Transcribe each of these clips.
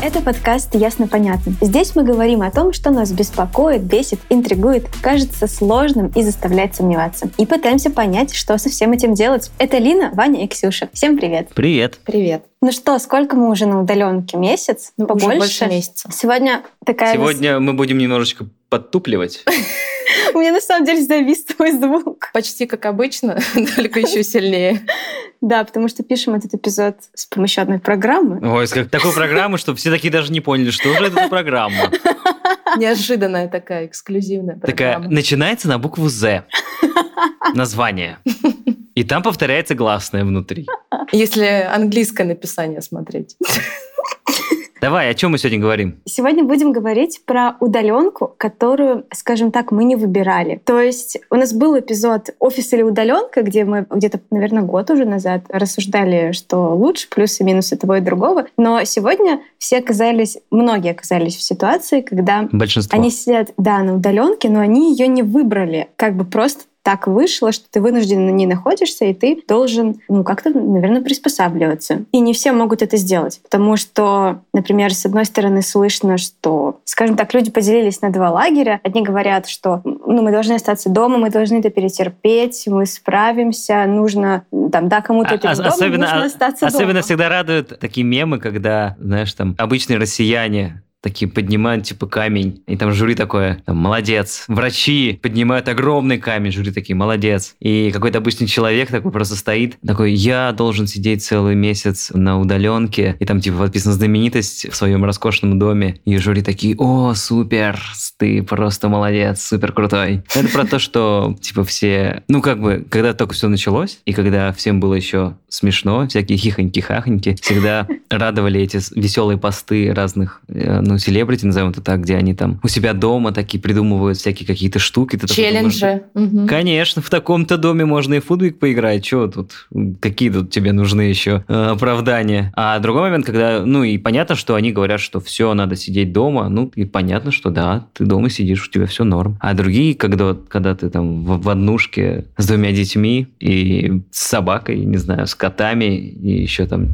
Это подкаст «Ясно-понятно». Здесь мы говорим о том, что нас беспокоит, бесит, интригует, кажется сложным и заставляет сомневаться. И пытаемся понять, что со всем этим делать. Это Лина, Ваня и Ксюша. Всем привет! Привет. Привет. Ну что, сколько мы уже на удаленке? Месяц? Ну, уже больше месяца. Сегодня такая... Сегодня мы будем немножечко подтупливать. У меня на самом деле завис твой звук. Почти как обычно, только еще сильнее. Да, потому что пишем этот эпизод с помощью одной программы. Ой, как такой программы, что все такие даже не поняли, что же это за программа. Неожиданная такая эксклюзивная Такая, программа. начинается на букву «З». Название. И там повторяется гласное внутри. Если английское написание смотреть. Давай, о чем мы сегодня говорим? Сегодня будем говорить про удаленку, которую, скажем так, мы не выбирали. То есть у нас был эпизод «Офис или удаленка», где мы где-то, наверное, год уже назад рассуждали, что лучше, плюсы и минусы того и другого. Но сегодня все оказались, многие оказались в ситуации, когда Большинство. они сидят, да, на удаленке, но они ее не выбрали. Как бы просто так вышло, что ты вынужден на ней находишься, и ты должен, ну, как-то, наверное, приспосабливаться. И не все могут это сделать, потому что, например, с одной стороны слышно, что, скажем так, люди поделились на два лагеря. Одни говорят, что, ну, мы должны остаться дома, мы должны это перетерпеть, мы справимся, нужно, там, да, кому-то это А- из дома, особенно, нужно остаться особенно дома. всегда радуют такие мемы, когда, знаешь, там обычные россияне такие поднимают типа камень, и там жюри такое, там, молодец. Врачи поднимают огромный камень, жюри такие, молодец. И какой-то обычный человек такой просто стоит, такой, я должен сидеть целый месяц на удаленке, и там типа подписана знаменитость в своем роскошном доме, и жюри такие, о, супер, ты просто молодец, супер крутой. Это про то, что типа все, ну как бы, когда только все началось, и когда всем было еще смешно, всякие хихоньки-хахоньки, всегда радовали эти веселые посты разных, э, ну, селебрити, назовем это так, где они там у себя дома такие придумывают всякие какие-то штуки. Ты такой думаешь, Челленджи. Мгм. Конечно, в таком-то доме можно и футбик поиграть. Чего тут? Какие тут тебе нужны еще э, оправдания? А другой момент, когда, ну и понятно, что они говорят, что все, надо сидеть дома. Ну и понятно, что да, ты дома сидишь, у тебя все норм. А другие, когда, когда ты там в, в однушке с двумя детьми и с собакой, не знаю, с котами, и еще там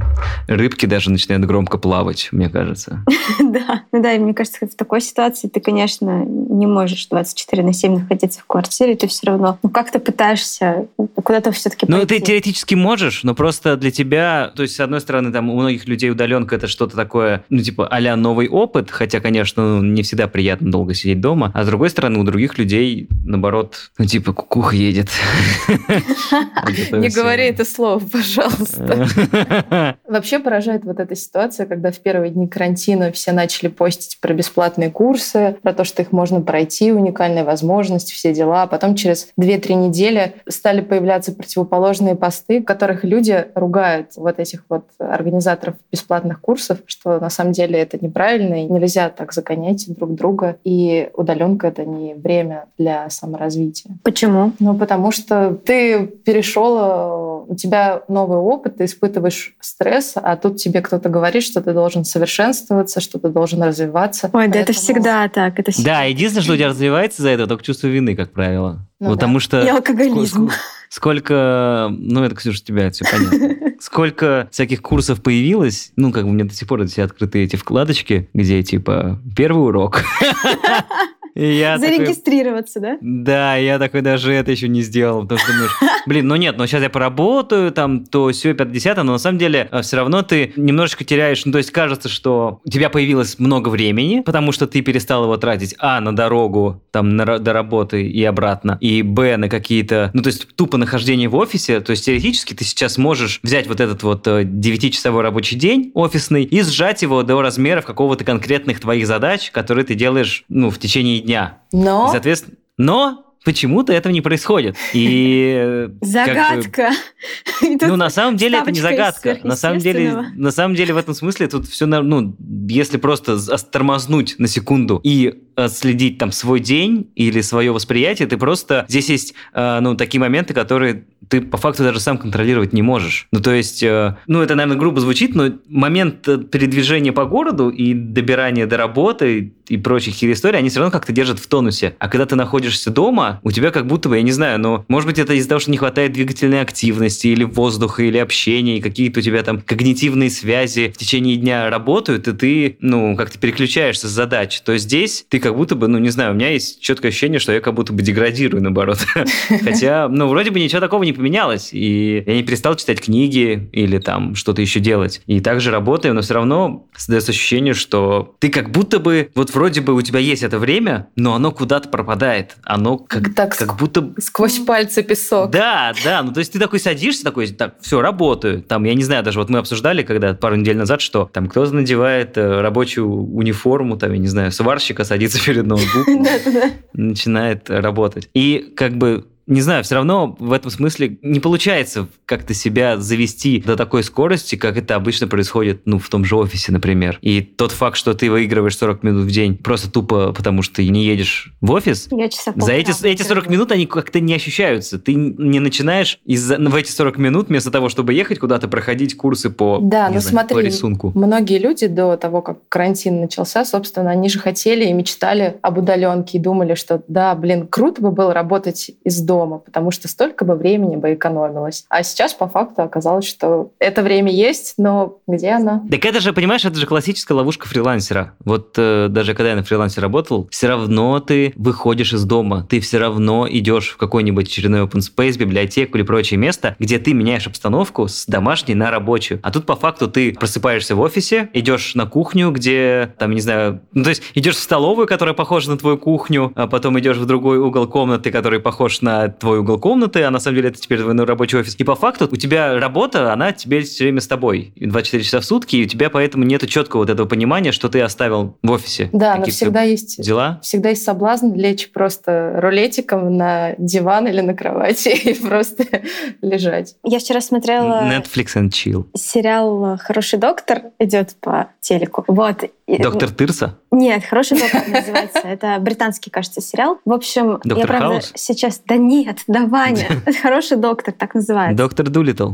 рыбки даже начинают громко плавать, мне кажется. Да, ну да, и мне кажется, в такой ситуации ты, конечно, не можешь 24 на 7 находиться в квартире, ты все равно, ну как-то пытаешься куда-то все-таки Ну, ты теоретически можешь, но просто для тебя, то есть, с одной стороны, там у многих людей удаленка это что-то такое, ну, типа, а новый опыт, хотя, конечно, ну, не всегда приятно долго сидеть дома, а с другой стороны, у других людей, наоборот, ну, типа, кукуха едет. Не говори это слово, пожалуйста. Вообще поражает вот эта ситуация, когда в первые дни карантина все начали постить про бесплатные курсы, про то, что их можно пройти, уникальные возможности, все дела. А потом через 2-3 недели стали появляться противоположные посты, в которых люди ругают вот этих вот организаторов бесплатных курсов, что на самом деле это неправильно, и нельзя так загонять друг друга. И удаленка — это не время для саморазвития. Почему? Ну, потому что ты перешел, э, у тебя новый опыт, ты испытываешь стресс, а тут тебе кто-то говорит, что ты должен совершенствоваться, что ты должен развиваться. Ой, да это Поэтому- всегда так. Это всегда. Да, единственное, что у тебя развивается за это, только чувство вины, как правило. Ну Потому что... И алкоголизм. ск- Сколько, ну это, Ксюша, у тебя все понятно. Сколько всяких курсов появилось, ну как бы у меня до сих пор все открыты эти вкладочки, где типа первый урок. Я такой, Зарегистрироваться, да? да, я такой даже это еще не сделал, потому что думаешь, блин, ну нет, ну сейчас я поработаю, там, то все 50 но на самом деле все равно ты немножечко теряешь, ну то есть кажется, что у тебя появилось много времени, потому что ты перестал его тратить, а, на дорогу, там, на, до работы и обратно, и, б, на какие-то, ну то есть тупо нахождение в офисе, то есть теоретически ты сейчас можешь взять вот этот вот э, 9-часовой рабочий день офисный и сжать его до размеров какого-то конкретных твоих задач, которые ты делаешь, ну, в течение дня. И, Но соответственно, но почему-то этого не происходит. И э, как бы, Загадка. И тут ну, на самом деле это не загадка. На самом деле, на самом деле в этом смысле тут все, ну, если просто тормознуть на секунду и следить там свой день или свое восприятие, ты просто... Здесь есть, э, ну, такие моменты, которые ты по факту даже сам контролировать не можешь. Ну, то есть, э, ну, это, наверное, грубо звучит, но момент передвижения по городу и добирания до работы и прочих историй, они все равно как-то держат в тонусе. А когда ты находишься дома, у тебя как будто бы, я не знаю, но может быть это из-за того, что не хватает двигательной активности или воздуха, или общения, и какие-то у тебя там когнитивные связи в течение дня работают, и ты, ну, как-то переключаешься с задач. То здесь ты как будто бы, ну, не знаю, у меня есть четкое ощущение, что я как будто бы деградирую, наоборот. Хотя, ну, вроде бы ничего такого не поменялось, и я не перестал читать книги или там что-то еще делать. И также работаю, но все равно создается ощущение, что ты как будто бы, вот вроде бы у тебя есть это время, но оно куда-то пропадает. Оно как, так как будто... Сквозь пальцы песок. Да, да, ну то есть ты такой садишься, такой, так, все, работаю. Там, я не знаю, даже вот мы обсуждали, когда пару недель назад, что там кто-то надевает э, рабочую униформу, там, я не знаю, сварщика садится перед ноутбуком, начинает работать. И как бы не знаю, все равно в этом смысле не получается как-то себя завести до такой скорости, как это обычно происходит, ну, в том же офисе, например. И тот факт, что ты выигрываешь 40 минут в день просто тупо потому, что ты не едешь в офис, Я часа за эти, эти 40 минут они как-то не ощущаются. Ты не начинаешь из в эти 40 минут вместо того, чтобы ехать куда-то, проходить курсы по, да, ну, знаю, смотри, по рисунку. Многие люди до того, как карантин начался, собственно, они же хотели и мечтали об удаленке и думали, что да, блин, круто бы было работать из дома, потому что столько бы времени бы экономилось. А сейчас по факту оказалось, что это время есть, но где оно? Так это же, понимаешь, это же классическая ловушка фрилансера. Вот э, даже когда я на фрилансе работал, все равно ты выходишь из дома, ты все равно идешь в какой-нибудь очередной open space, библиотеку или прочее место, где ты меняешь обстановку с домашней на рабочую. А тут по факту ты просыпаешься в офисе, идешь на кухню, где, там, не знаю, ну, то есть идешь в столовую, которая похожа на твою кухню, а потом идешь в другой угол комнаты, который похож на твой угол комнаты, а на самом деле это теперь твой рабочий офис. И по факту у тебя работа, она теперь все время с тобой. 24 часа в сутки, и у тебя поэтому нет четкого вот этого понимания, что ты оставил в офисе. Да, но всегда есть дела. Всегда есть соблазн лечь просто рулетиком на диван или на кровати и просто лежать. Я вчера смотрела... Netflix and chill. Сериал «Хороший доктор» идет по телеку. Вот. Доктор Тырса? Нет, «Хороший доктор» называется. Это британский, кажется, сериал. В общем, доктор я правда Хаус? сейчас... Да нет, да Ваня. Хороший доктор, так называется. Доктор Дулитл.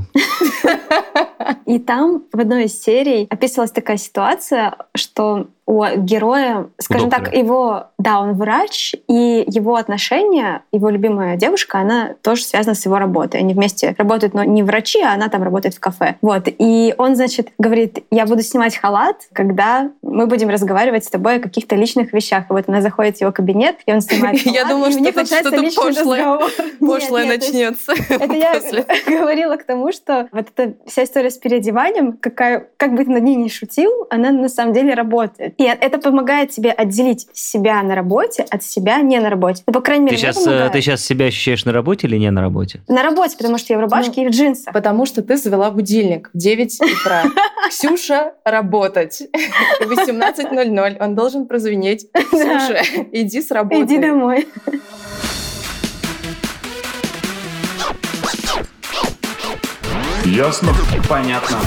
И там в одной из серий описывалась такая ситуация, что у героя, скажем так, его, да, он врач, и его отношения, его любимая девушка, она тоже связана с его работой. Они вместе работают, но не врачи, а она там работает в кафе. Вот. И он, значит, говорит, я буду снимать халат, когда мы будем разговаривать с тобой о каких-то личных вещах. И вот она заходит в его кабинет, и он снимает халат, Я думала, у что начинается что-то пошлое, пошлое начнется. это я говорила к тому, что вот эта вся история с переодеванием, какая, как бы ты над ней ни шутил, она на самом деле работает. И это помогает тебе отделить себя на работе от себя не на работе. Ну, по крайней мере, Ты сейчас, помогает. ты сейчас себя ощущаешь на работе или не на работе? На работе, потому что я в рубашке и в джинсах. Потому что ты завела будильник в 9 утра. Ксюша, работать. 18.00. Он должен прозвенеть. Ксюша, иди с работы. Иди домой. Ясно? Понятно.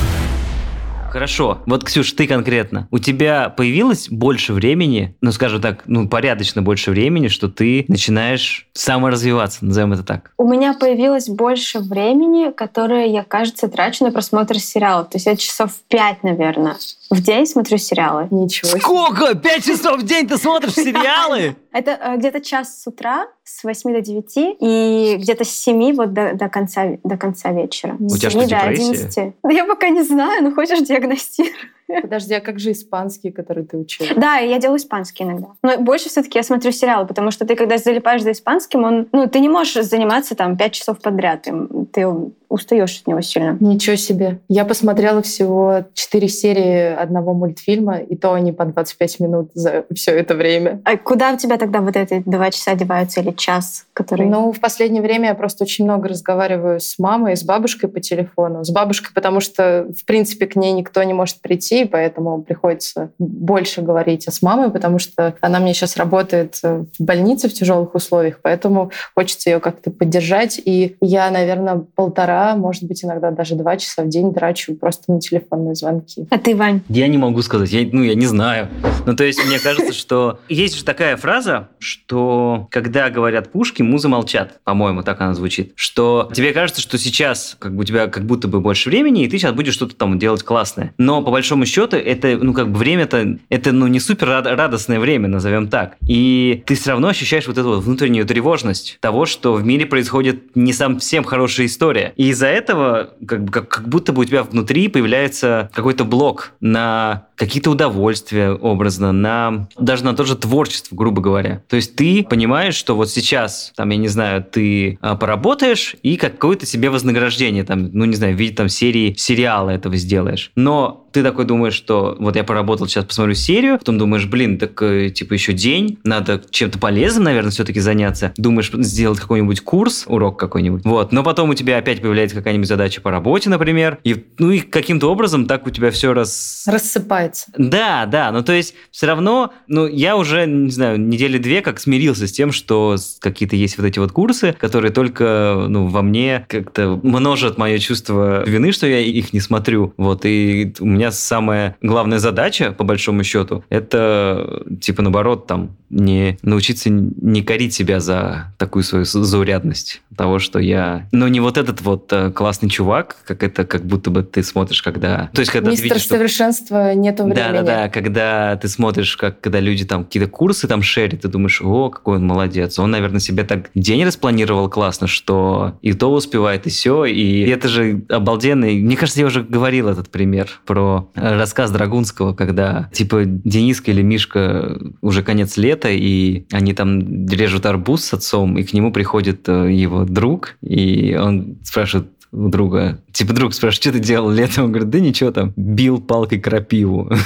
Хорошо. Вот, Ксюш, ты конкретно. У тебя появилось больше времени, ну, скажем так, ну, порядочно больше времени, что ты начинаешь саморазвиваться, назовем это так. У меня появилось больше времени, которое я, кажется, трачу на просмотр сериалов. То есть я часов пять, наверное, в день смотрю сериалы. Ничего. Сколько? Пять часов в день ты смотришь сериалы? Это э, где-то час с утра, с 8 до 9, и где-то с 7 вот до, до, конца, до конца вечера. У тебя 7 что, до депрессия? 11. Да я пока не знаю, ну хочешь диагностировать. Подожди, а как же испанский, который ты учил? Да, я делаю испанский иногда. Но больше все-таки я смотрю сериалы, потому что ты, когда залипаешь за испанским, он, ну, ты не можешь заниматься там 5 часов подряд. Ты, ты устаешь от него сильно. Ничего себе. Я посмотрела всего 4 серии одного мультфильма, и то они по 25 минут за все это время. А куда у тебя тогда вот эти два часа деваются или час, который... Ну, в последнее время я просто очень много разговариваю с мамой с бабушкой по телефону. С бабушкой, потому что, в принципе, к ней никто не может прийти, поэтому приходится больше говорить. С мамой, потому что она мне сейчас работает в больнице в тяжелых условиях, поэтому хочется ее как-то поддержать. И я, наверное, полтора, может быть, иногда даже два часа в день трачу просто на телефонные звонки. А ты, Вань? Я не могу сказать, я, ну, я не знаю. Ну, то есть, мне кажется, что есть же такая фраза, что когда говорят пушки, музы молчат, по-моему, так она звучит, что тебе кажется, что сейчас как бы у тебя как будто бы больше времени, и ты сейчас будешь что-то там делать классное. Но по большому счету это, ну, как бы время-то, это, ну, не супер радостное время, назовем так. И ты все равно ощущаешь вот эту вот внутреннюю тревожность того, что в мире происходит не совсем хорошая история. И из-за этого как, как, как будто бы у тебя внутри появляется какой-то блок на какие-то удовольствия образно, на даже на то же творчество, грубо говоря. То есть ты понимаешь, что вот сейчас, там, я не знаю, ты а, поработаешь и какое-то себе вознаграждение, там, ну, не знаю, в виде там серии сериала этого сделаешь. Но ты такой думаешь, что вот я поработал, сейчас посмотрю серию, потом думаешь, блин, так э, типа еще день, надо чем-то полезным, наверное, все-таки заняться. Думаешь сделать какой-нибудь курс, урок какой-нибудь. Вот. Но потом у тебя опять появляется какая-нибудь задача по работе, например. И, ну и каким-то образом так у тебя все раз... Рассыпается. Да, да. Ну то есть все равно, ну я уже, не знаю, недели две как смирился с тем, что какие-то есть вот эти вот курсы, которые только, ну, во мне как-то множат мое чувство вины, что я их не смотрю. Вот. И у меня меня самая главная задача, по большому счету, это, типа, наоборот, там, не научиться не корить себя за такую свою заурядность того, что я... Ну, не вот этот вот э, классный чувак, как это как будто бы ты смотришь, когда... То есть, когда Мистер ты видишь, совершенства что... нету времени. Да-да-да, когда ты смотришь, как когда люди там какие-то курсы там шерят, ты думаешь, о, какой он молодец. Он, наверное, себе так день распланировал классно, что и то успевает, и все. И это же обалденный... Мне кажется, я уже говорил этот пример про рассказ Драгунского, когда типа Дениска или Мишка уже конец лета, и они там режут арбуз с отцом, и к нему приходит э, его друг, и он спрашивает, у друга. Типа друг спрашивает, что ты делал летом? Он говорит, да ничего там, бил палкой крапиву.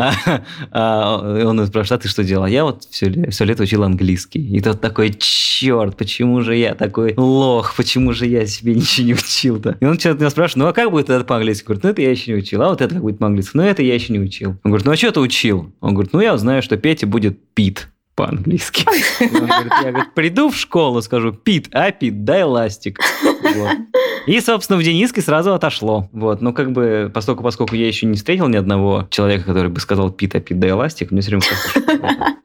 А, а он спрашивает, а ты что делал? Я вот все лето учил английский. И тот такой, черт, почему же я такой лох, почему же я себе ничего не учил-то? И он что-то меня спрашивает, ну а как будет это по-английски? Говорит, ну это я еще не учил. А вот это как будет по-английски? Ну это я еще не учил. Он говорит, ну а что ты учил? Он говорит, ну я знаю, что Петя будет Пит по-английски. я говорит, приду в школу, скажу, Пит, а Пит, дай ластик. Вот. И, собственно, в Дениске сразу отошло. Вот. Ну, как бы, поскольку, поскольку я еще не встретил ни одного человека, который бы сказал Пит, а Пит, дай ластик, мне все время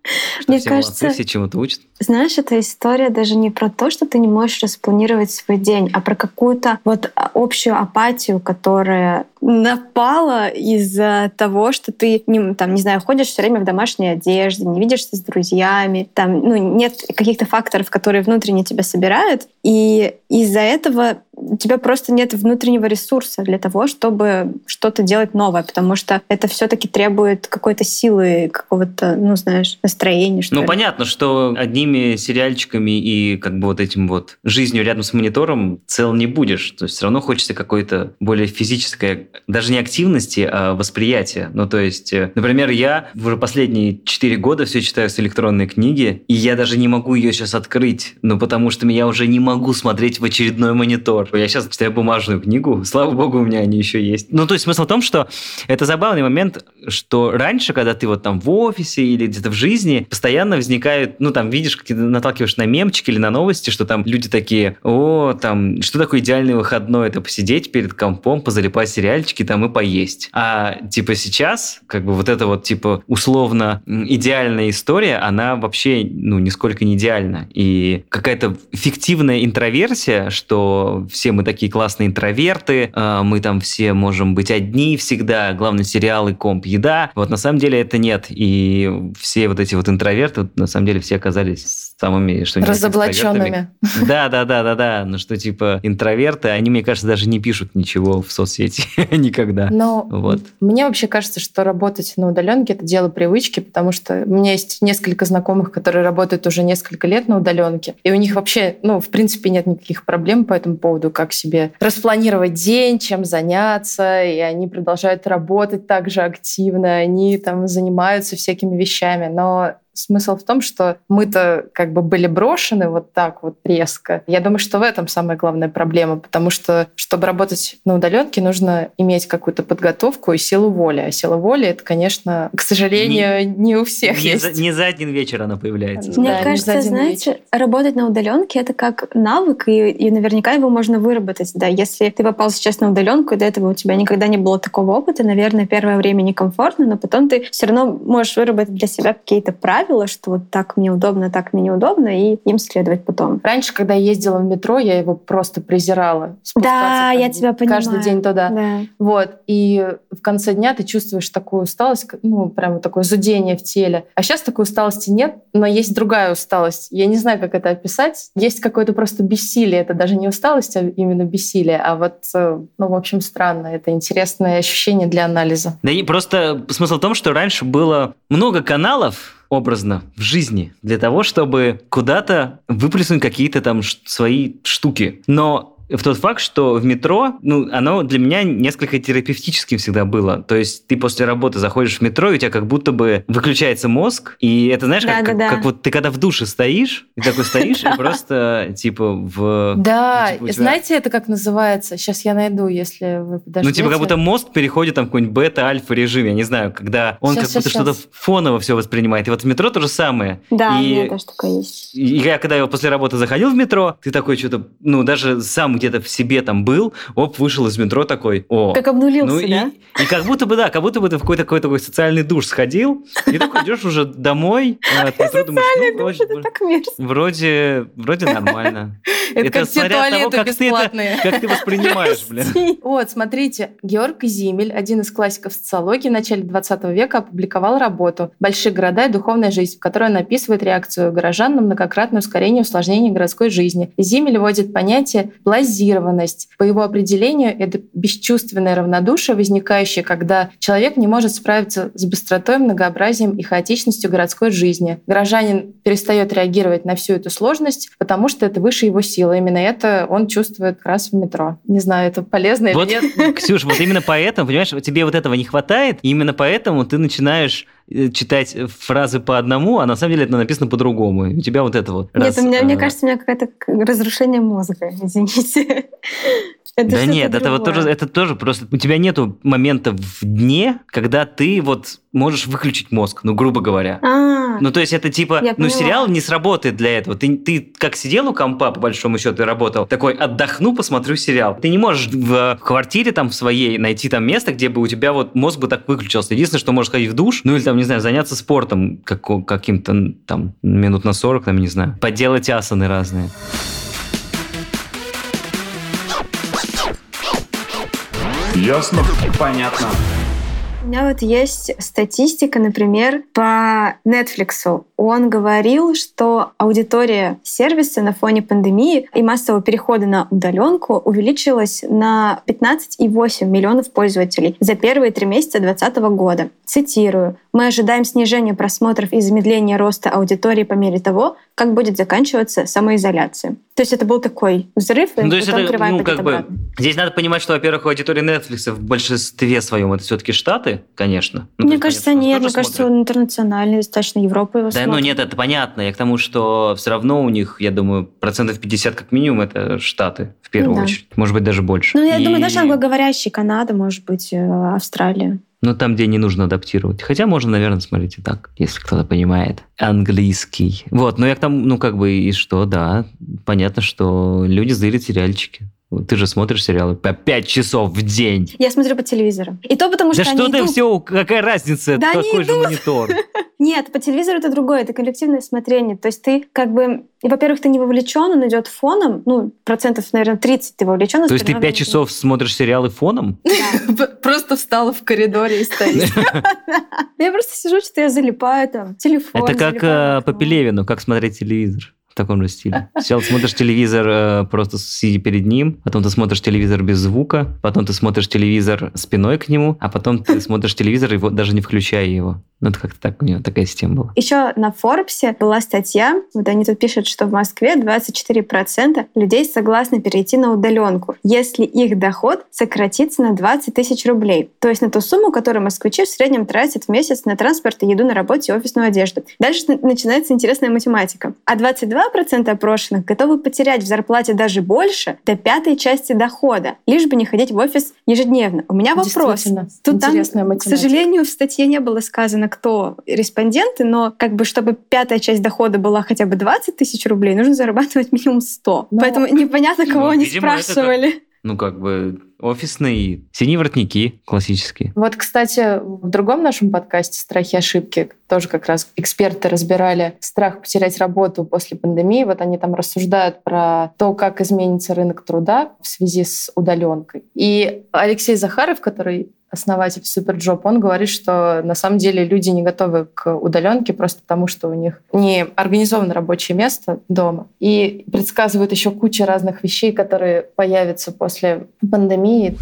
кажется, Мне кажется, все чему-то учат. Знаешь, эта история даже не про то, что ты не можешь распланировать свой день, а про какую-то вот общую апатию, которая напала из-за того, что ты, не, там, не знаю, ходишь все время в домашней одежде, не видишься с друзьями, там, ну, нет каких-то факторов, которые внутренне тебя собирают, и из-за этого у тебя просто нет внутреннего ресурса для того, чтобы что-то делать новое, потому что это все-таки требует какой-то силы, какого-то, ну, знаешь, настроения. Что ну, ли. понятно, что одними сериальчиками и как бы вот этим вот жизнью рядом с монитором цел не будешь. То есть все равно хочется какой-то более физической, даже не активности, а восприятия. Ну, то есть, э, например, я уже последние четыре года все читаю с электронной книги, и я даже не могу ее сейчас открыть, ну, потому что я уже не могу смотреть в очередной монитор. Я сейчас читаю бумажную книгу, слава богу, у меня они еще есть. Ну, то есть смысл в том, что это забавный момент, что раньше, когда ты вот там в офисе или где-то в жизни, постоянно возникают, ну, там, видишь, ты наталкиваешь на мемчики или на новости, что там люди такие, о, там, что такое идеальный выходной? Это посидеть перед компом, позалипать сериальчики там и поесть. А, типа, сейчас, как бы вот эта вот, типа, условно идеальная история, она вообще, ну, нисколько не идеальна. И какая-то фиктивная интроверсия, что все мы такие классные интроверты, а, мы там все можем быть одни всегда, главное сериалы, комп, еда. Вот на самом деле это нет. И все вот эти вот интроверты, на самом деле все оказались самыми, что Разоблаченными. Да, да, да, да, да. Ну что типа интроверты, они, мне кажется, даже не пишут ничего в соцсети никогда. Но вот. мне вообще кажется, что работать на удаленке это дело привычки, потому что у меня есть несколько знакомых, которые работают уже несколько лет на удаленке, и у них вообще, ну, в принципе, нет никаких проблем по этому поводу, как себе распланировать день, чем заняться, и они продолжают работать так же активно, они там занимаются всякими вещами. Но смысл в том, что мы-то как бы были брошены вот так вот резко. Я думаю, что в этом самая главная проблема, потому что, чтобы работать на удаленке, нужно иметь какую-то подготовку и силу воли. А сила воли, это, конечно, к сожалению, не, не у всех не есть. За, не за один вечер она появляется. Мне да, кажется, знаете, вечер. работать на удаленке это как навык, и, и наверняка его можно выработать. Да, если ты попал сейчас на удаленку, и до этого у тебя никогда не было такого опыта, наверное, первое время некомфортно, но потом ты все равно можешь выработать для себя какие-то правила, что вот так мне удобно, так мне неудобно, и им следовать потом. Раньше, когда я ездила в метро, я его просто презирала. Да, я тебя понимаю. Каждый день туда. Да. Вот. И в конце дня ты чувствуешь такую усталость, ну, прямо такое зудение в теле. А сейчас такой усталости нет, но есть другая усталость. Я не знаю, как это описать. Есть какое-то просто бессилие. Это даже не усталость, а именно бессилие. А вот, э, ну, в общем, странно. Это интересное ощущение для анализа. Да и просто смысл в том, что раньше было много каналов, образно в жизни для того, чтобы куда-то выплеснуть какие-то там свои штуки. Но в тот факт, что в метро, ну, оно для меня несколько терапевтическим всегда было. То есть ты после работы заходишь в метро, и у тебя как будто бы выключается мозг, и это, знаешь, да, как, да, как, да. как вот ты когда в душе стоишь, и такой стоишь, и просто, типа, в... Да, знаете, это как называется? Сейчас я найду, если вы подождете. Ну, типа, как будто мозг переходит там в какой-нибудь бета-альфа режим, я не знаю, когда он как будто что-то фоново все воспринимает. И вот в метро то же самое. Да, у меня тоже такое есть. И я, когда я после работы заходил в метро, ты такой что-то, ну, даже сам где-то в себе там был, оп, вышел из метро такой, о. Как обнулился, ну, да? И, и как будто бы, да, как будто бы ты в какой-то какой такой социальный душ сходил, и такой идешь уже домой, а от метро думаешь, ну, вроде, это вроде, вроде нормально. Это, как все туалеты как ты, это, как ты воспринимаешь, блин. Вот, смотрите, Георг Зимель, один из классиков социологии в начале 20 века, опубликовал работу «Большие города и духовная жизнь», в которой он описывает реакцию горожан на многократное ускорение и усложнение городской жизни. Зимель вводит понятие «блазированность», Нервность, по его определению, это бесчувственное равнодушие, возникающее, когда человек не может справиться с быстротой, многообразием и хаотичностью городской жизни. Горожанин перестает реагировать на всю эту сложность, потому что это выше его силы. Именно это он чувствует как раз в метро. Не знаю, это полезно вот, или нет. Ксюш, вот именно поэтому, понимаешь, тебе вот этого не хватает, и именно поэтому ты начинаешь читать фразы по одному, а на самом деле это написано по-другому. у тебя вот это вот. Нет, раз, у меня, а... мне кажется, у меня какое-то разрушение мозга, извините. Это да нет, это вот тоже, это тоже просто у тебя нету момента в дне, когда ты вот можешь выключить мозг, ну грубо говоря. А, ну то есть это типа, я ну поняла. сериал не сработает для этого. Ты, ты как сидел у компа по большому счету и работал, такой отдохну, посмотрю сериал. Ты не можешь в квартире там в своей найти там место, где бы у тебя вот мозг бы так выключился. Единственное, что можешь ходить в душ, ну или там не знаю заняться спортом как, каким-то там минут на 40, там не знаю, поделать асаны разные. Ясно? Понятно. У меня вот есть статистика, например, по Netflix. Он говорил, что аудитория сервиса на фоне пандемии и массового перехода на удаленку увеличилась на 15,8 миллионов пользователей за первые три месяца 2020 года. Цитирую. «Мы ожидаем снижения просмотров и замедления роста аудитории по мере того, как будет заканчиваться самоизоляция». То есть это был такой взрыв, ну, то есть это, ну, как бы, здесь надо понимать, что, во-первых, аудитория Netflix в большинстве своем это все-таки Штаты, конечно. Ну, мне кажется, конечно, нет. Мне смотрит. кажется, он интернациональный, достаточно Европа его Да, смотрит. ну нет, это понятно. Я к тому, что все равно у них, я думаю, процентов 50 как минимум это Штаты в первую да. очередь. Может быть, даже больше. Ну, я И... думаю, даже англоговорящий Канада, может быть, э, Австралия. Ну, там, где не нужно адаптировать. Хотя можно, наверное, смотреть и так, если кто-то понимает английский. Вот, но я там, ну, как бы, и что, да. Понятно, что люди зырят сериальчики. Ты же смотришь сериалы по 5 часов в день. Я смотрю по телевизору. И то потому, да что что они ты идут... все, какая разница, да такой же монитор. Нет, по телевизору это другое, это коллективное смотрение. То есть ты как бы, и, во-первых, ты не вовлечен, он идет фоном, ну, процентов, наверное, 30 ты вовлечен. То есть ты 5 часов смотришь сериалы фоном? Просто встала в коридоре и стоишь. Я просто сижу, что я залипаю там, телефон. Это как э, по Пелевину, как смотреть телевизор в таком же стиле. Сначала смотришь телевизор э, просто сидя перед ним, потом ты смотришь телевизор без звука, потом ты смотришь телевизор спиной к нему, а потом ты смотришь телевизор вот даже не включая его. Ну, это как-то так у него такая система была. Еще на Форбсе была статья, вот они тут пишут, что в Москве 24% людей согласны перейти на удаленку, если их доход сократится на 20 тысяч рублей. То есть на ту сумму, которую москвичи в среднем тратят в месяц на транспорт и еду на работе и офисную одежду. Дальше начинается интересная математика. А 22% опрошенных готовы потерять в зарплате даже больше до пятой части дохода, лишь бы не ходить в офис ежедневно. У меня вопрос. Тут там, математика. к сожалению, в статье не было сказано, кто респонденты, но как бы чтобы пятая часть дохода была хотя бы 20 тысяч рублей, нужно зарабатывать минимум 100. Но... Поэтому непонятно, кого ну, они видимо, спрашивали. Это, ну, как бы офисные синие воротники классические. Вот, кстати, в другом нашем подкасте «Страхи и ошибки» тоже как раз эксперты разбирали страх потерять работу после пандемии. Вот они там рассуждают про то, как изменится рынок труда в связи с удаленкой. И Алексей Захаров, который основатель Superjob, он говорит, что на самом деле люди не готовы к удаленке просто потому, что у них не организовано рабочее место дома. И предсказывают еще кучу разных вещей, которые появятся после пандемии.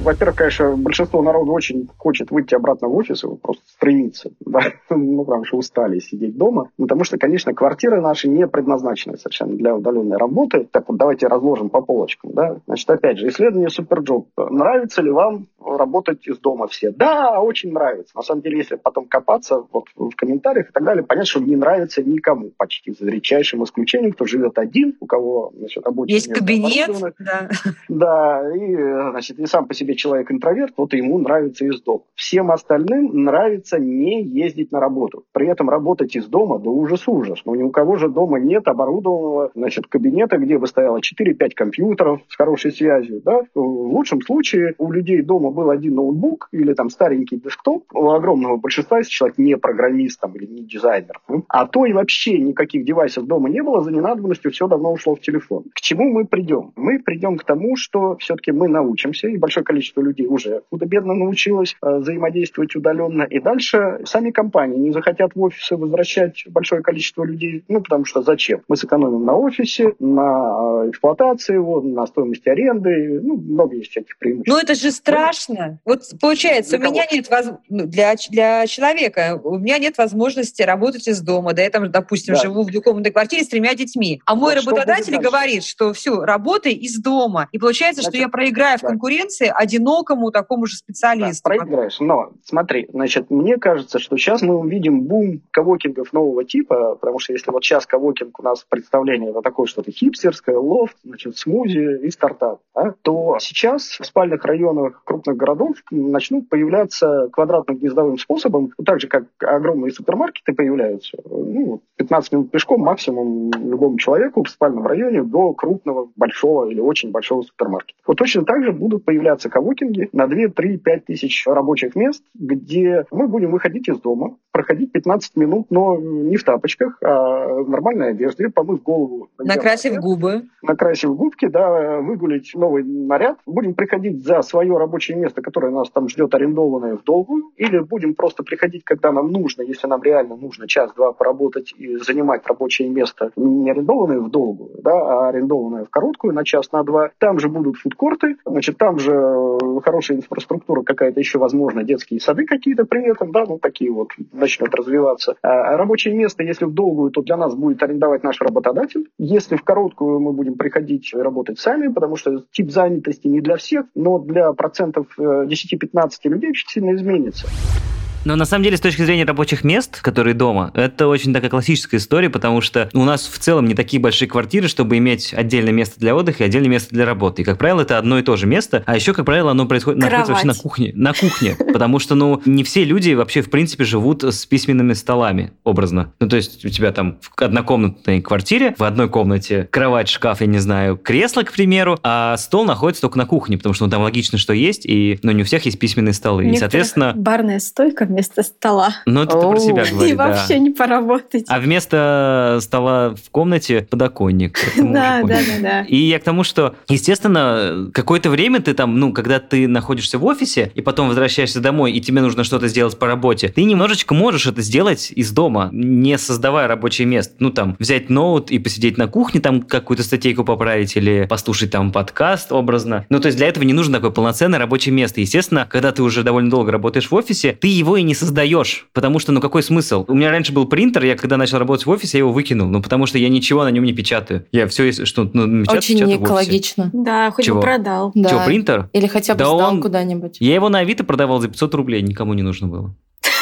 Во-первых, конечно, большинство народа очень хочет выйти обратно в офис и просто стремиться, да? ну, потому что устали сидеть дома. Потому что, конечно, квартиры наши не предназначены совершенно для удаленной работы. Так вот, давайте разложим по полочкам. Да? Значит, опять же, исследование Superjob. Нравится ли вам работать из дома все? Да, очень нравится. На самом деле, если потом копаться вот в комментариях и так далее, понятно, что не нравится никому почти, за редчайшим исключением, кто живет один, у кого значит, рабочий Есть кабинет, да. Да, и, значит, и сам по себе себе человек интроверт, вот ему нравится из дома. Всем остальным нравится не ездить на работу. При этом работать из дома, да ужас-ужас. Но ни у кого же дома нет оборудованного значит, кабинета, где бы стояло 4-5 компьютеров с хорошей связью. Да? В лучшем случае у людей дома был один ноутбук или там старенький десктоп. У огромного большинства, если человек не программист там, или не дизайнер. А то и вообще никаких девайсов дома не было, за ненадобностью все давно ушло в телефон. К чему мы придем? Мы придем к тому, что все-таки мы научимся, и большое количество количество людей уже худо-бедно научилось э, взаимодействовать удаленно. И дальше сами компании не захотят в офисы возвращать большое количество людей, ну, потому что зачем? Мы сэкономим на офисе, на э, эксплуатации его, на стоимости аренды, ну, много есть всяких преимуществ. Ну, это же страшно. Вот получается, для у меня кого? нет воз... Ну, для, для человека, у меня нет возможности работать из дома, да, я там, допустим, да. живу в двухкомнатной квартире с тремя детьми, а мой вот работодатель говорит, что все, работай из дома. И получается, Значит, что я проиграю да. в конкуренции, а одинокому такому же специалисту. Да, проиграешь. Но смотри, значит, мне кажется, что сейчас мы увидим бум коворкингов нового типа, потому что если вот сейчас коворкинг у нас представление это такое что-то хипстерское, лофт, значит, смузи и стартап, да, то сейчас в спальных районах крупных городов начнут появляться квадратно-гнездовым способом, так же, как огромные супермаркеты появляются. Ну, 15 минут пешком максимум любому человеку в спальном районе до крупного, большого или очень большого супермаркета. Вот точно так же будут появляться коворкинги на 2, 3, 5 тысяч рабочих мест, где мы будем выходить из дома, проходить 15 минут, но не в тапочках, а в нормальной одежде, помыв голову. Накрасив наряд, губы. Накрасив губки, да, выгулить новый наряд. Будем приходить за свое рабочее место, которое нас там ждет арендованное в долгую, или будем просто приходить, когда нам нужно, если нам реально нужно час-два поработать и занимать рабочее место не арендованное в долгую, да, а арендованное в короткую на час, на два. Там же будут фудкорты, значит, там же хорошая инфраструктура какая-то еще, возможно, детские сады какие-то при этом, да, ну, такие вот начнут развиваться. А рабочее место, если в долгую, то для нас будет арендовать наш работодатель. Если в короткую, мы будем приходить работать сами, потому что тип занятости не для всех, но для процентов 10-15 э, людей очень сильно изменится. Но на самом деле, с точки зрения рабочих мест, которые дома, это очень такая классическая история, потому что у нас в целом не такие большие квартиры, чтобы иметь отдельное место для отдыха и отдельное место для работы. И, как правило, это одно и то же место, а еще, как правило, оно происходит находится вообще на кухне. На кухне, потому что, ну, не все люди вообще, в принципе, живут с письменными столами, образно. Ну, то есть у тебя там в однокомнатной квартире, в одной комнате кровать, шкаф, я не знаю, кресло, к примеру, а стол находится только на кухне, потому что ну, там логично, что есть, и ну, не у всех есть письменные столы. и, соответственно... Барная стойка вместо стола. Ну, это ты про себя говоришь, И вообще не поработать. А вместо стола в комнате подоконник. Да, да, да, да. И я к тому, что, естественно, какое-то время ты там, ну, когда ты находишься в офисе, и потом возвращаешься домой, и тебе нужно что-то сделать по работе, ты немножечко можешь это сделать из дома, не создавая рабочее место. Ну, там, взять ноут и посидеть на кухне, там, какую-то статейку поправить или послушать там подкаст образно. Ну, то есть для этого не нужно такое полноценное рабочее место. Естественно, когда ты уже довольно долго работаешь в офисе, ты его и не создаешь, потому что, ну, какой смысл? У меня раньше был принтер, я когда начал работать в офисе, я его выкинул, ну, потому что я ничего на нем не печатаю. Я все, что ну, печатаю, Очень печатаю экологично. Да, хоть Чего? бы продал. Да. Чего, принтер? Или хотя бы да сдал он... куда-нибудь. Я его на Авито продавал за 500 рублей, никому не нужно было.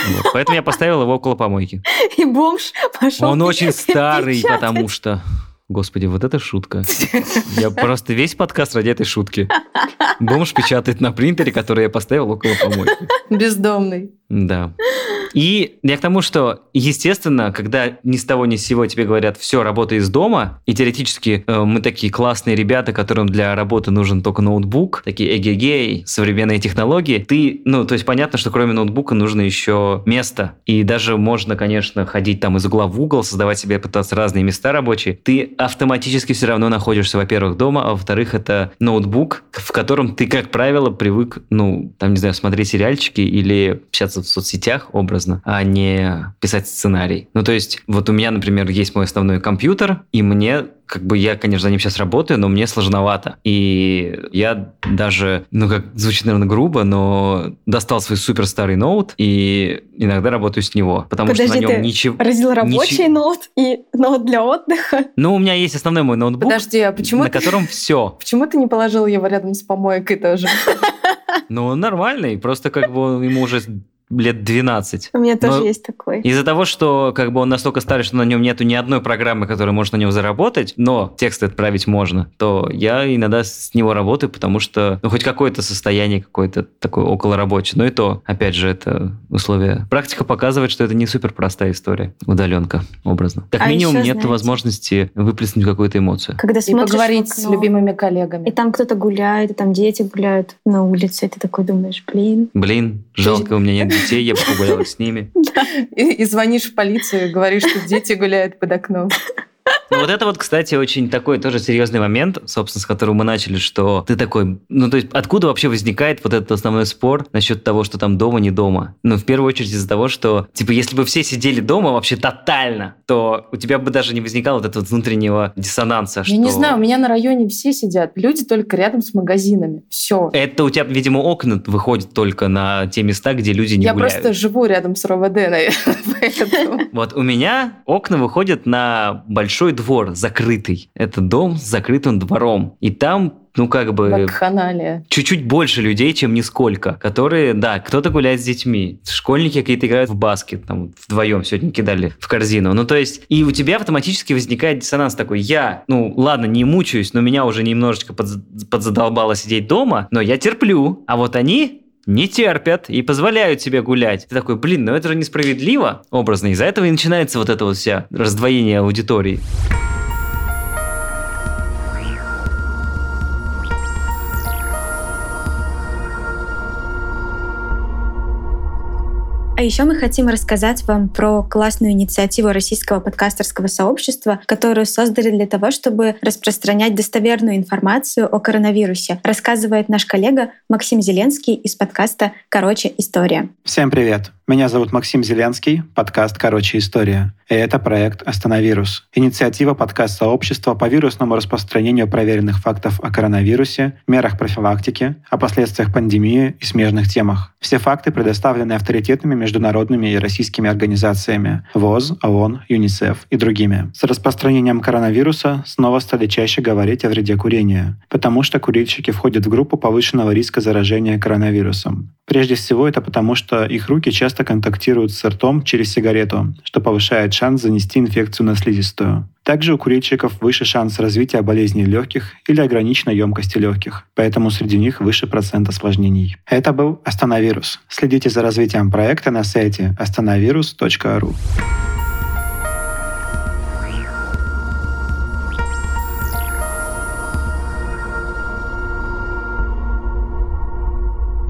Вот. Поэтому я поставил его около помойки. И бомж пошел. Он очень старый, печатать. потому что... Господи, вот это шутка. Я просто весь подкаст ради этой шутки. Бомж печатает на принтере, который я поставил около помойки. Бездомный. Да. И я к тому, что, естественно, когда ни с того ни с сего тебе говорят, все, работай из дома, и теоретически э, мы такие классные ребята, которым для работы нужен только ноутбук, такие эгегей, современные технологии, ты, ну, то есть понятно, что кроме ноутбука нужно еще место. И даже можно, конечно, ходить там из угла в угол, создавать себе, пытаться разные места рабочие. Ты автоматически все равно находишься, во-первых, дома, а во-вторых, это ноутбук, в котором ты, как правило, привык, ну, там, не знаю, смотреть сериальчики или общаться в соцсетях образно, а не писать сценарий. Ну, то есть, вот у меня, например, есть мой основной компьютер, и мне как бы я, конечно, за ним сейчас работаю, но мне сложновато. И я даже, ну, как звучит, наверное, грубо, но достал свой супер старый ноут и иногда работаю с него, потому Подожди, что на нем ты ничего... разил рабочий ничего... ноут и ноут для отдыха? Ну, у меня есть основной мой ноутбук, Подожди, а почему на ты... котором все. Почему ты не положил его рядом с помойкой тоже? Ну, он нормальный, просто как бы ему уже лет 12. У меня тоже Но есть такой. Из-за того, что как бы он настолько старый, что на нем нету ни одной программы, которая может на нем заработать, но тексты отправить можно, то я иногда с него работаю, потому что ну, хоть какое-то состояние какое-то такое около рабочее. Но и то, опять же, это условие. Практика показывает, что это не супер простая история, удаленка, образно. Как а минимум нет знаете, возможности выплеснуть какую-то эмоцию. Когда и поговорить с любимыми коллегами. И там кто-то гуляет, и там дети гуляют на улице, и ты такой думаешь, блин. Блин, жалко, у меня нет детей, я бы погуляла с ними. И звонишь в полицию, говоришь, что дети гуляют под окном. Ну, вот это вот, кстати, очень такой тоже серьезный момент, собственно, с которого мы начали, что ты такой, ну, то есть, откуда вообще возникает вот этот основной спор насчет того, что там дома, не дома? Ну, в первую очередь из-за того, что, типа, если бы все сидели дома вообще тотально, то у тебя бы даже не возникало вот этого внутреннего диссонанса. Я что... не знаю, у меня на районе все сидят, люди только рядом с магазинами, все. Это у тебя, видимо, окна выходят только на те места, где люди не Я гуляют. Я просто живу рядом с РОВД, наверное, Вот у меня окна выходят на большой двор закрытый. Это дом с закрытым двором. И там ну, как бы... Вакханалия. Чуть-чуть больше людей, чем нисколько, которые, да, кто-то гуляет с детьми, школьники какие-то играют в баскет, там, вдвоем сегодня кидали в корзину. Ну, то есть, и у тебя автоматически возникает диссонанс такой, я, ну, ладно, не мучаюсь, но меня уже немножечко подзадолбало сидеть дома, но я терплю, а вот они не терпят и позволяют себе гулять. Ты такой, блин, ну это же несправедливо, образно. Из-за этого и начинается вот это вот вся раздвоение аудитории. А еще мы хотим рассказать вам про классную инициативу российского подкастерского сообщества, которую создали для того, чтобы распространять достоверную информацию о коронавирусе, рассказывает наш коллега Максим Зеленский из подкаста «Короче, история». Всем привет! Меня зовут Максим Зеленский, подкаст «Короче, история». И это проект «Остановирус». Инициатива подкаст-сообщества по вирусному распространению проверенных фактов о коронавирусе, мерах профилактики, о последствиях пандемии и смежных темах. Все факты предоставлены авторитетными международными и российскими организациями ВОЗ, ООН, ЮНИСЕФ и другими. С распространением коронавируса снова стали чаще говорить о вреде курения, потому что курильщики входят в группу повышенного риска заражения коронавирусом. Прежде всего это потому, что их руки часто контактируют с ртом через сигарету, что повышает шанс занести инфекцию на слизистую. Также у курильщиков выше шанс развития болезней легких или ограниченной емкости легких, поэтому среди них выше процент осложнений. Это был Остановирус. Следите за развитием проекта на сайте остановирус.ру.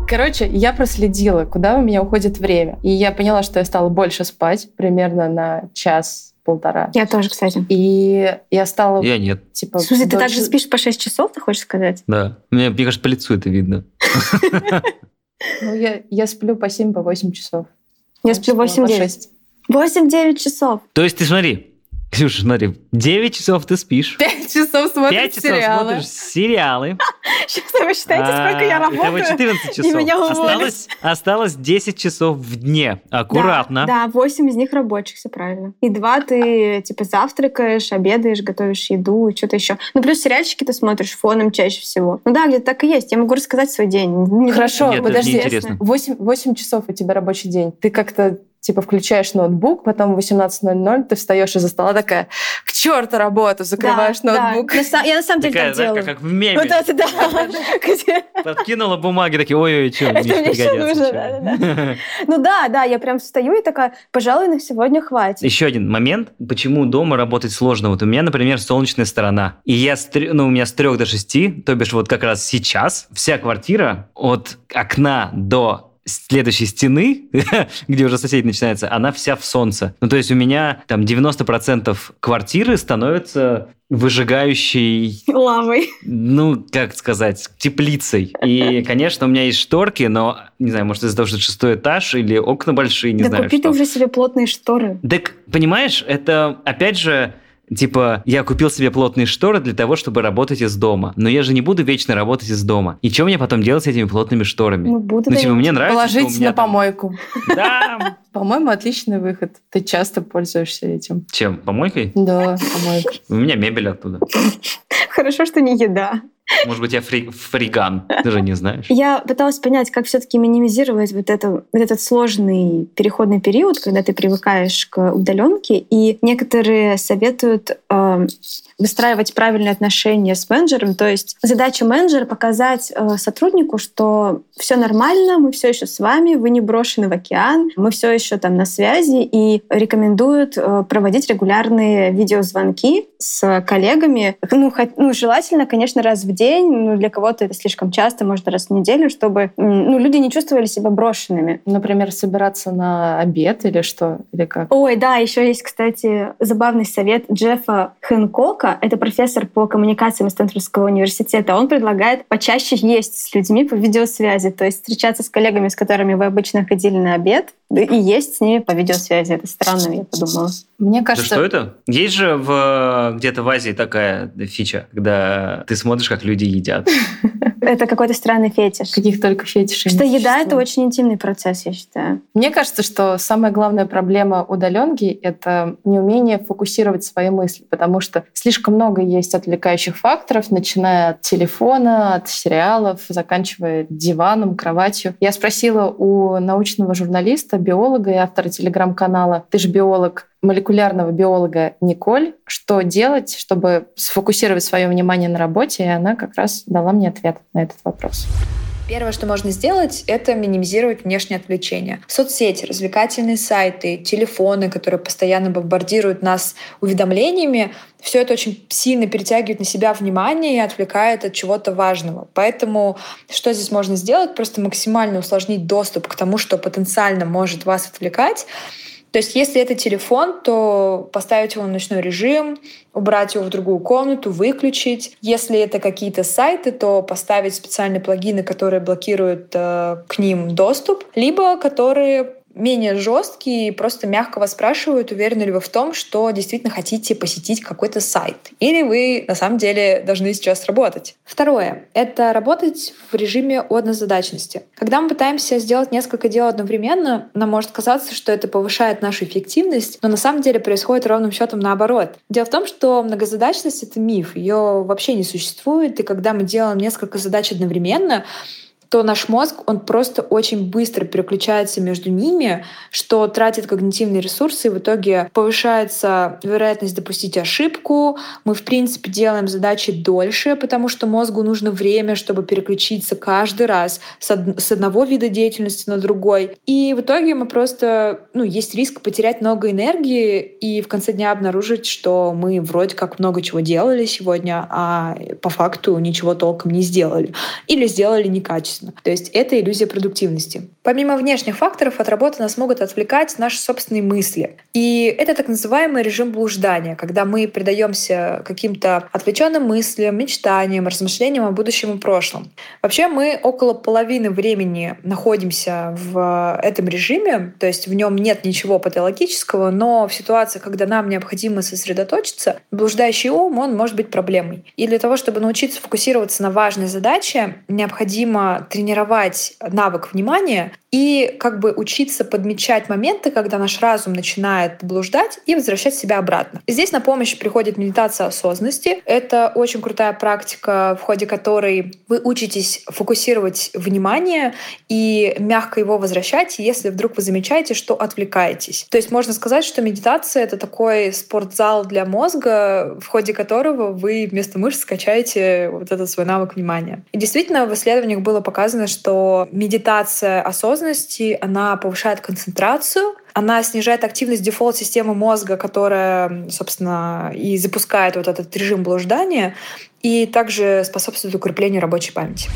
Короче, я проследила, куда у меня уходит время. И я поняла, что я стала больше спать, примерно на час полтора. Я тоже, кстати. И я стала... Я нет. Типа, В смысле, ты дольше- также спишь по 6 часов, ты хочешь сказать? Да. Мне, мне кажется, по лицу это видно. Ну, я, я сплю по 7 по 8 часов. Я сплю По 8-9. 6. 8-9 часов. То есть ты смотри, Ксюша, смотри, 9 часов ты спишь, 5 часов смотришь 5 часов сериалы. смотришь сериалы. Сейчас вы считаете, сколько я А, Итого работаю? 14 часов. меня уволят. Осталось, осталось 10 часов в дне. Аккуратно. Да, да, 8 из них рабочих, все правильно. И два ты, типа, завтракаешь, обедаешь, готовишь еду и что-то еще. Ну, плюс сериальчики ты смотришь фоном чаще всего. Ну да, где-то так и есть. Я могу рассказать свой день. Не Хорошо, Нет, подожди. неинтересно. 8, 8 часов у тебя рабочий день. Ты как-то типа включаешь ноутбук, потом в 18.00 ты встаешь из-за стола такая, к черту работу, закрываешь Да, ноутбук. да. Я на самом деле Такая, так знаешь, делаю. как, как в меме. Вот это да. Подкинула бумаги, такие, ой-ой, что, мне пригодятся. нужно, чё». да-да-да. Ну да, да, я прям встаю и такая, пожалуй, на сегодня хватит. Еще один момент, почему дома работать сложно. Вот у меня, например, солнечная сторона. И я, ну, у меня с трех до шести, то бишь вот как раз сейчас, вся квартира от окна до следующей стены, где уже соседи начинается, она вся в солнце. Ну, то есть у меня там 90% квартиры становятся выжигающей Лавой. ну, как сказать, теплицей. И, конечно, у меня есть шторки, но, не знаю, может, из-за того, что это шестой этаж или окна большие, не да знаю, купи что. ты уже себе плотные шторы. Так, понимаешь, это, опять же, Типа, я купил себе плотные шторы для того, чтобы работать из дома. Но я же не буду вечно работать из дома. И что мне потом делать с этими плотными шторами? Ну, буду Ну, типа, мне нравится, что у Положить меня на там- помойку. Да. По-моему, отличный выход. Ты часто пользуешься этим. Чем? Помойкой? Да, помойка. У меня мебель оттуда. Хорошо, что не еда. Может быть, я фри- фриган. Ты же не знаешь. Я пыталась понять, как все-таки минимизировать вот, это, вот этот сложный переходный период, когда ты привыкаешь к удаленке. И некоторые советуют э, выстраивать правильные отношения с менеджером. То есть задача менеджера показать э, сотруднику, что все нормально, мы все еще с вами, вы не брошены в океан, мы все еще там на связи и рекомендуют э, проводить регулярные видеозвонки с коллегами. Ну, хот- ну, желательно, конечно, раз в день, ну, для кого-то это слишком часто, может, раз в неделю, чтобы ну, люди не чувствовали себя брошенными. Например, собираться на обед или что? Или как? Ой, да, еще есть, кстати, забавный совет Джеффа Хэнкока. Это профессор по коммуникациям Стэнфордского университета. Он предлагает почаще есть с людьми по видеосвязи, то есть встречаться с коллегами, с которыми вы обычно ходили на обед, и есть с ними по видеосвязи. Это странно, я подумала. Мне Да кажется, что это? Есть же в, где-то в Азии такая фича, когда ты смотришь, как люди едят. Это какой-то странный фетиш. каких только фетишей Что еда — это очень интимный процесс, я считаю. Мне кажется, что самая главная проблема удаленки — это неумение фокусировать свои мысли, потому что слишком много есть отвлекающих факторов, начиная от телефона, от сериалов, заканчивая диваном, кроватью. Я спросила у научного журналиста, биолога и автора телеграм-канала «Ты же биолог», молекулярного биолога Николь, что делать, чтобы сфокусировать свое внимание на работе, и она как раз дала мне ответ на этот вопрос. Первое, что можно сделать, это минимизировать внешние отвлечения. Соцсети, развлекательные сайты, телефоны, которые постоянно бомбардируют нас уведомлениями, все это очень сильно перетягивает на себя внимание и отвлекает от чего-то важного. Поэтому что здесь можно сделать? Просто максимально усложнить доступ к тому, что потенциально может вас отвлекать. То есть, если это телефон, то поставить его на ночной режим, убрать его в другую комнату, выключить. Если это какие-то сайты, то поставить специальные плагины, которые блокируют э, к ним доступ, либо которые менее жесткие и просто мягко вас спрашивают, уверены ли вы в том, что действительно хотите посетить какой-то сайт. Или вы на самом деле должны сейчас работать. Второе — это работать в режиме однозадачности. Когда мы пытаемся сделать несколько дел одновременно, нам может казаться, что это повышает нашу эффективность, но на самом деле происходит ровным счетом наоборот. Дело в том, что многозадачность — это миф, ее вообще не существует, и когда мы делаем несколько задач одновременно, то наш мозг, он просто очень быстро переключается между ними, что тратит когнитивные ресурсы, и в итоге повышается вероятность допустить ошибку. Мы, в принципе, делаем задачи дольше, потому что мозгу нужно время, чтобы переключиться каждый раз с, од- с одного вида деятельности на другой. И в итоге мы просто, ну, есть риск потерять много энергии и в конце дня обнаружить, что мы вроде как много чего делали сегодня, а по факту ничего толком не сделали. Или сделали некачественно. Собственно. То есть это иллюзия продуктивности. Помимо внешних факторов, от работы нас могут отвлекать наши собственные мысли. И это так называемый режим блуждания, когда мы предаемся каким-то отвлеченным мыслям, мечтаниям, размышлениям о будущем и прошлом. Вообще мы около половины времени находимся в этом режиме, то есть в нем нет ничего патологического, но в ситуации, когда нам необходимо сосредоточиться, блуждающий ум, он может быть проблемой. И для того, чтобы научиться фокусироваться на важной задаче, необходимо тренировать навык внимания и как бы учиться подмечать моменты, когда наш разум начинает блуждать и возвращать себя обратно. Здесь на помощь приходит медитация осознанности. Это очень крутая практика, в ходе которой вы учитесь фокусировать внимание и мягко его возвращать, если вдруг вы замечаете, что отвлекаетесь. То есть можно сказать, что медитация — это такой спортзал для мозга, в ходе которого вы вместо мышц скачаете вот этот свой навык внимания. И действительно, в исследованиях было показано, что медитация осознанности осознанности, она повышает концентрацию, она снижает активность дефолт-системы мозга, которая, собственно, и запускает вот этот режим блуждания, и также способствует укреплению рабочей памяти.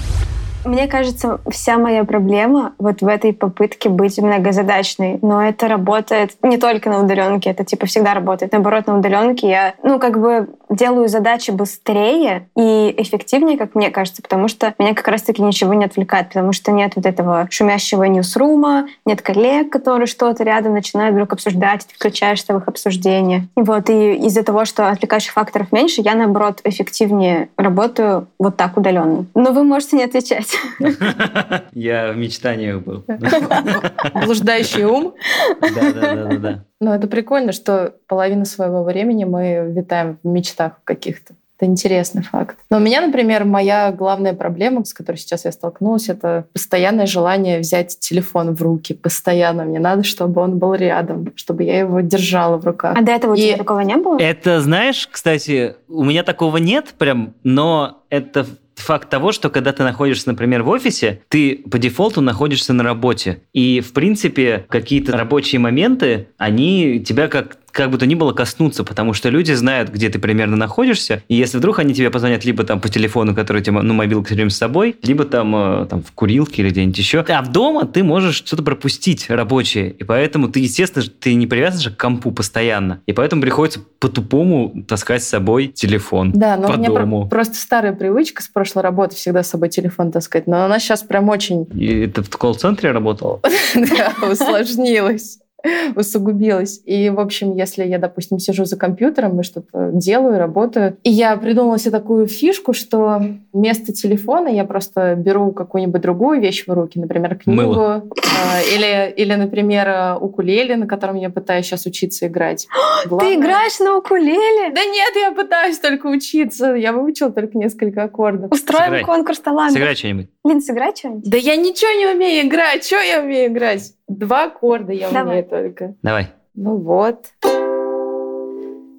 Мне кажется, вся моя проблема вот в этой попытке быть многозадачной. Но это работает не только на удаленке, это типа всегда работает. Наоборот, на удаленке я, ну, как бы делаю задачи быстрее и эффективнее, как мне кажется, потому что меня как раз-таки ничего не отвлекает, потому что нет вот этого шумящего ньюсрума, нет коллег, которые что-то рядом начинают вдруг обсуждать, ты включаешься в их обсуждение. И вот, и из-за того, что отвлекающих факторов меньше, я, наоборот, эффективнее работаю вот так удаленно. Но вы можете не отвечать. Я в мечтаниях был. Блуждающий ум. Да, да, да, да. Ну, это прикольно, что половину своего времени мы витаем в мечтах каких-то. Это интересный факт. Но у меня, например, моя главная проблема, с которой сейчас я столкнулась, это постоянное желание взять телефон в руки. Постоянно. Мне надо, чтобы он был рядом, чтобы я его держала в руках. А до этого И... у тебя такого не было? Это, знаешь, кстати, у меня такого нет прям, но это факт того, что когда ты находишься, например, в офисе, ты по дефолту находишься на работе. И, в принципе, какие-то рабочие моменты, они тебя как как бы то ни было коснуться, потому что люди знают, где ты примерно находишься, и если вдруг они тебе позвонят либо там по телефону, который тебе, ну, мобилка все время с собой, либо там, э, там в курилке или где-нибудь еще, а в дома ты можешь что-то пропустить рабочее, и поэтому ты, естественно, ты не привязан же к компу постоянно, и поэтому приходится по-тупому таскать с собой телефон Да, но по у меня дому. Про- просто старая привычка с прошлой работы всегда с собой телефон таскать, но она сейчас прям очень... И ты в колл-центре работал? Да, усложнилась. усугубилось. И, в общем, если я, допустим, сижу за компьютером и что-то делаю, работаю, и я придумала себе такую фишку, что вместо телефона я просто беру какую-нибудь другую вещь в руки, например, книгу, э, или, или, например, укулеле, на котором я пытаюсь сейчас учиться играть. Главное... Ты играешь на укулеле? Да нет, я пытаюсь только учиться. Я выучила только несколько аккордов. Устроим сыграй. конкурс талантов. Сыграй что-нибудь. Лин, сыграй что-нибудь. Да я ничего не умею играть. Что я умею играть? Два аккорда я Давай. умею только. Давай. Ну вот.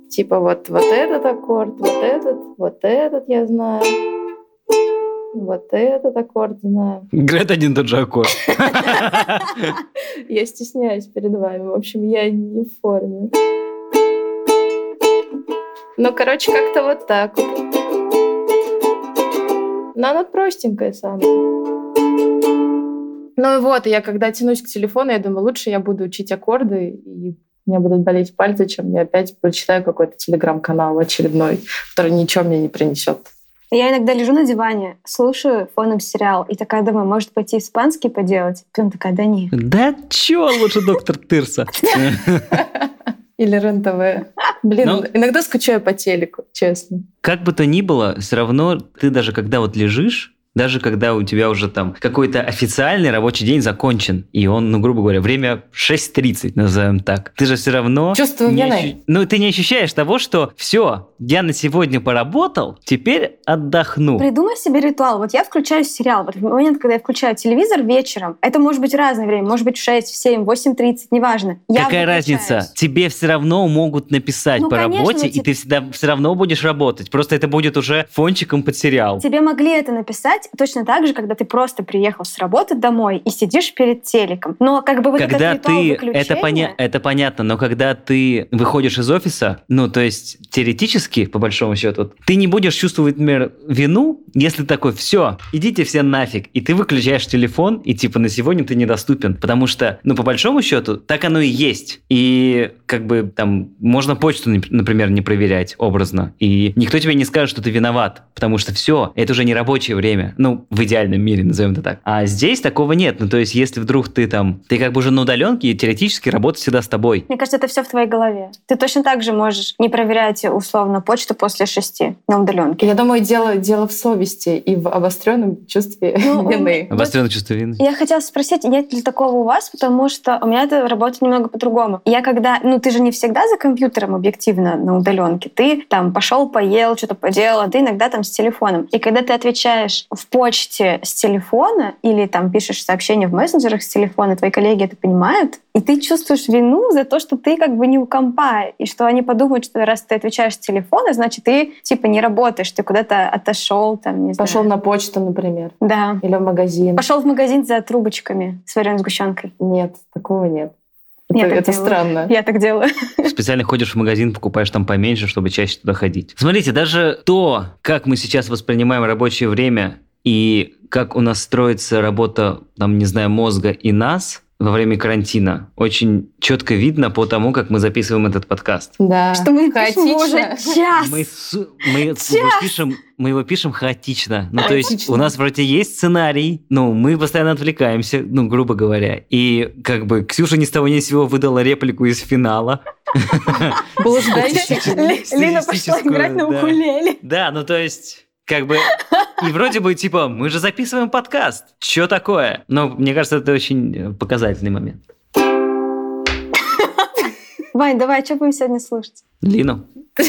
Типа вот, вот этот аккорд, вот этот, вот этот я знаю. Вот этот аккорд знаю. Играет один тот же аккорд. Я стесняюсь перед вами. В общем, я не в форме. Ну, короче, как-то вот так вот. Но она простенькая самая. Ну и вот, я когда тянусь к телефону, я думаю, лучше я буду учить аккорды, и меня будут болеть пальцы, чем я опять прочитаю какой-то телеграм-канал очередной, который ничего мне не принесет. Я иногда лежу на диване, слушаю фоном сериал, и такая думаю, может пойти испанский поделать? Потом такая, да нет. Да чё лучше доктор Тырса? Или РЕН-ТВ. Блин, Но... иногда скучаю по телеку, честно. Как бы то ни было, все равно ты даже когда вот лежишь, даже когда у тебя уже там какой-то официальный рабочий день закончен, и он, ну, грубо говоря, время 6.30, назовем так, ты же все равно... Чувствую не ощу... Ну, ты не ощущаешь того, что все, я на сегодня поработал, теперь отдохну. Придумай себе ритуал. Вот я включаю сериал. Вот в момент, когда я включаю телевизор вечером, это может быть разное время, может быть в 6, в 7, 8.30, неважно. Я Какая разница? Тебе все равно могут написать ну, по конечно, работе, и ты всегда все равно будешь работать. Просто это будет уже фончиком под сериал. Тебе могли это написать, точно так же, когда ты просто приехал с работы домой и сидишь перед телеком. Но как бы вот когда этот ты, выключения... это, поня... это понятно, но когда ты выходишь из офиса, ну, то есть теоретически, по большому счету, ты не будешь чувствовать, например, вину, если такой, все, идите все нафиг, и ты выключаешь телефон, и типа на сегодня ты недоступен, потому что, ну, по большому счету, так оно и есть. И как бы там можно почту, например, не проверять образно, и никто тебе не скажет, что ты виноват, потому что все, это уже не рабочее время, ну, в идеальном мире, назовем это так. А здесь такого нет, ну, то есть если вдруг ты там, ты как бы уже на удаленке, и теоретически работа всегда с тобой. Мне кажется, это все в твоей голове. Ты точно так же можешь не проверять условно почту после шести на удаленке. Я думаю, дело, дело в совести и в обостренном чувстве ну, вины. Обостренное чувство вины. Я хотела спросить, нет ли такого у вас, потому что у меня это работает немного по-другому. Я когда, ну ты же не всегда за компьютером объективно на удаленке, ты там пошел, поел, что-то поделал, а ты иногда там с телефоном. И когда ты отвечаешь в почте с телефона или там пишешь сообщение в мессенджерах с телефона, твои коллеги это понимают, и ты чувствуешь вину за то, что ты как бы не у компа, и что они подумают, что раз ты отвечаешь с телефона, значит, ты типа не работаешь, ты куда-то отошел, там, не Пошел на почту, например. Да. Или в магазин. Пошел в магазин за трубочками с вареной сгущенкой. Нет, такого нет. Я это, это делаю. странно. Я так делаю. Специально ходишь в магазин, покупаешь там поменьше, чтобы чаще туда ходить. Смотрите, даже то, как мы сейчас воспринимаем рабочее время и как у нас строится работа, там, не знаю, мозга и нас – во время карантина. Очень четко видно по тому, как мы записываем этот подкаст. Да. Что мы пишем уже час. Мы, с, мы, его пишем, мы его пишем хаотично. Ну, то есть у нас вроде есть сценарий, ну, мы постоянно отвлекаемся, ну, грубо говоря. И как бы Ксюша ни с того ни с сего выдала реплику из финала. Лина пошла играть на укулеле. Да, ну то есть как бы... И вроде бы, типа, мы же записываем подкаст. Что такое? Но мне кажется, это очень показательный момент. Вань, давай, что будем сегодня слушать? Лину.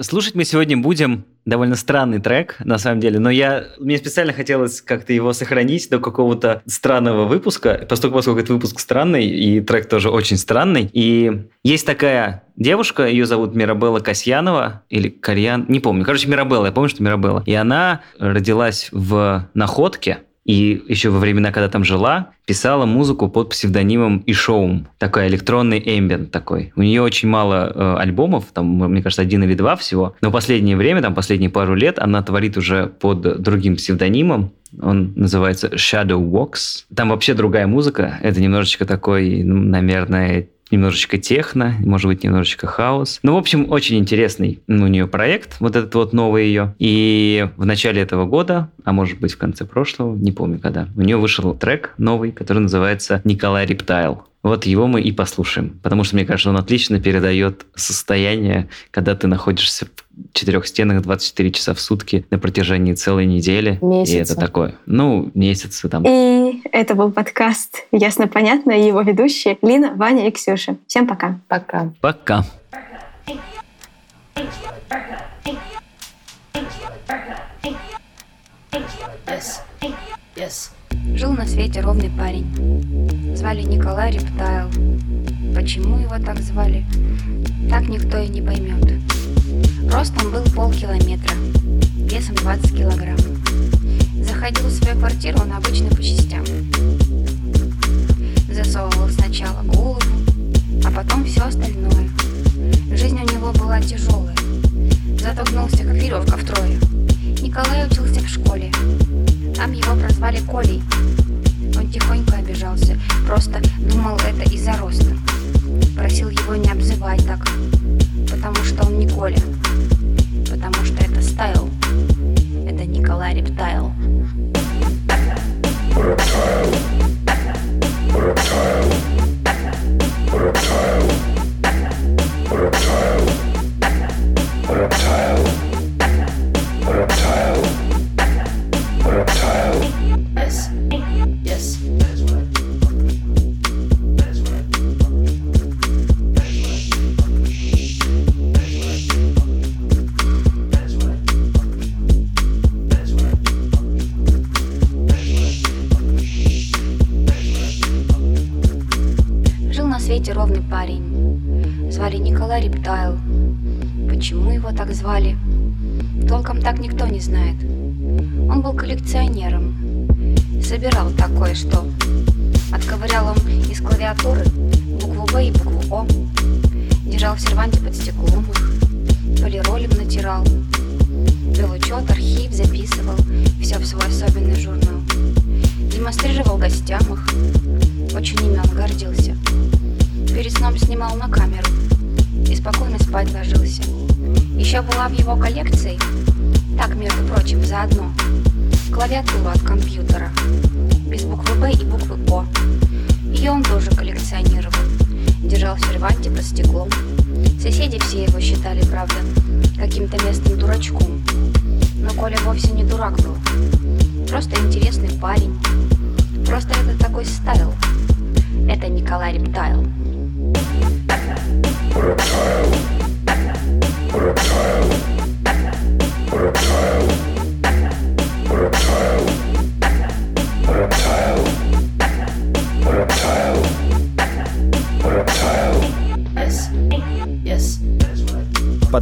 Слушать мы сегодня будем довольно странный трек, на самом деле, но я, мне специально хотелось как-то его сохранить до какого-то странного выпуска, поскольку, поскольку этот выпуск странный, и трек тоже очень странный. И есть такая девушка, ее зовут Мирабелла Касьянова, или Карьян, не помню, короче, Мирабелла, я помню, что Мирабелла. И она родилась в Находке, и еще во времена, когда там жила, писала музыку под псевдонимом Ишоум. Такой электронный эмбиент такой. У нее очень мало э, альбомов, там, мне кажется, один или два всего. Но последнее время, там последние пару лет, она творит уже под другим псевдонимом. Он называется Shadow Walks. Там вообще другая музыка. Это немножечко такой, наверное, немножечко техно, может быть, немножечко хаос. Ну, в общем, очень интересный у нее проект, вот этот вот новый ее. И в начале этого года, а может быть, в конце прошлого, не помню когда, у нее вышел трек новый, который называется «Николай Рептайл». Вот его мы и послушаем, потому что, мне кажется, он отлично передает состояние, когда ты находишься в четырех стенах 24 часа в сутки на протяжении целой недели. Месяца. И это такое, ну, месяцы там. И это был подкаст «Ясно-понятно» и его ведущие Лина, Ваня и Ксюша. Всем пока. Пока. Пока. Yes. Yes. Жил на свете ровный парень. Звали Николай Рептайл. Почему его так звали, так никто и не поймет. Ростом был полкилометра, весом 20 килограмм. Заходил в свою квартиру он обычно по частям. Засовывал сначала голову, журнал. Демонстрировал гостям их. Очень ими гордился. Перед сном снимал на камеру. И спокойно спать ложился. Еще была в его коллекции, так, между прочим, заодно, клавиатура от компьютера, без буквы «Б» и буквы «О». Ее он тоже коллекционировал. Держал в серванте под стеклом. Соседи все его считали, правда, каким-то местным дурачком. Но Коля вовсе не дурак был. Просто интересный парень. Просто это такой style. Это Николай Reptile. Reptile. Reptile. Reptile.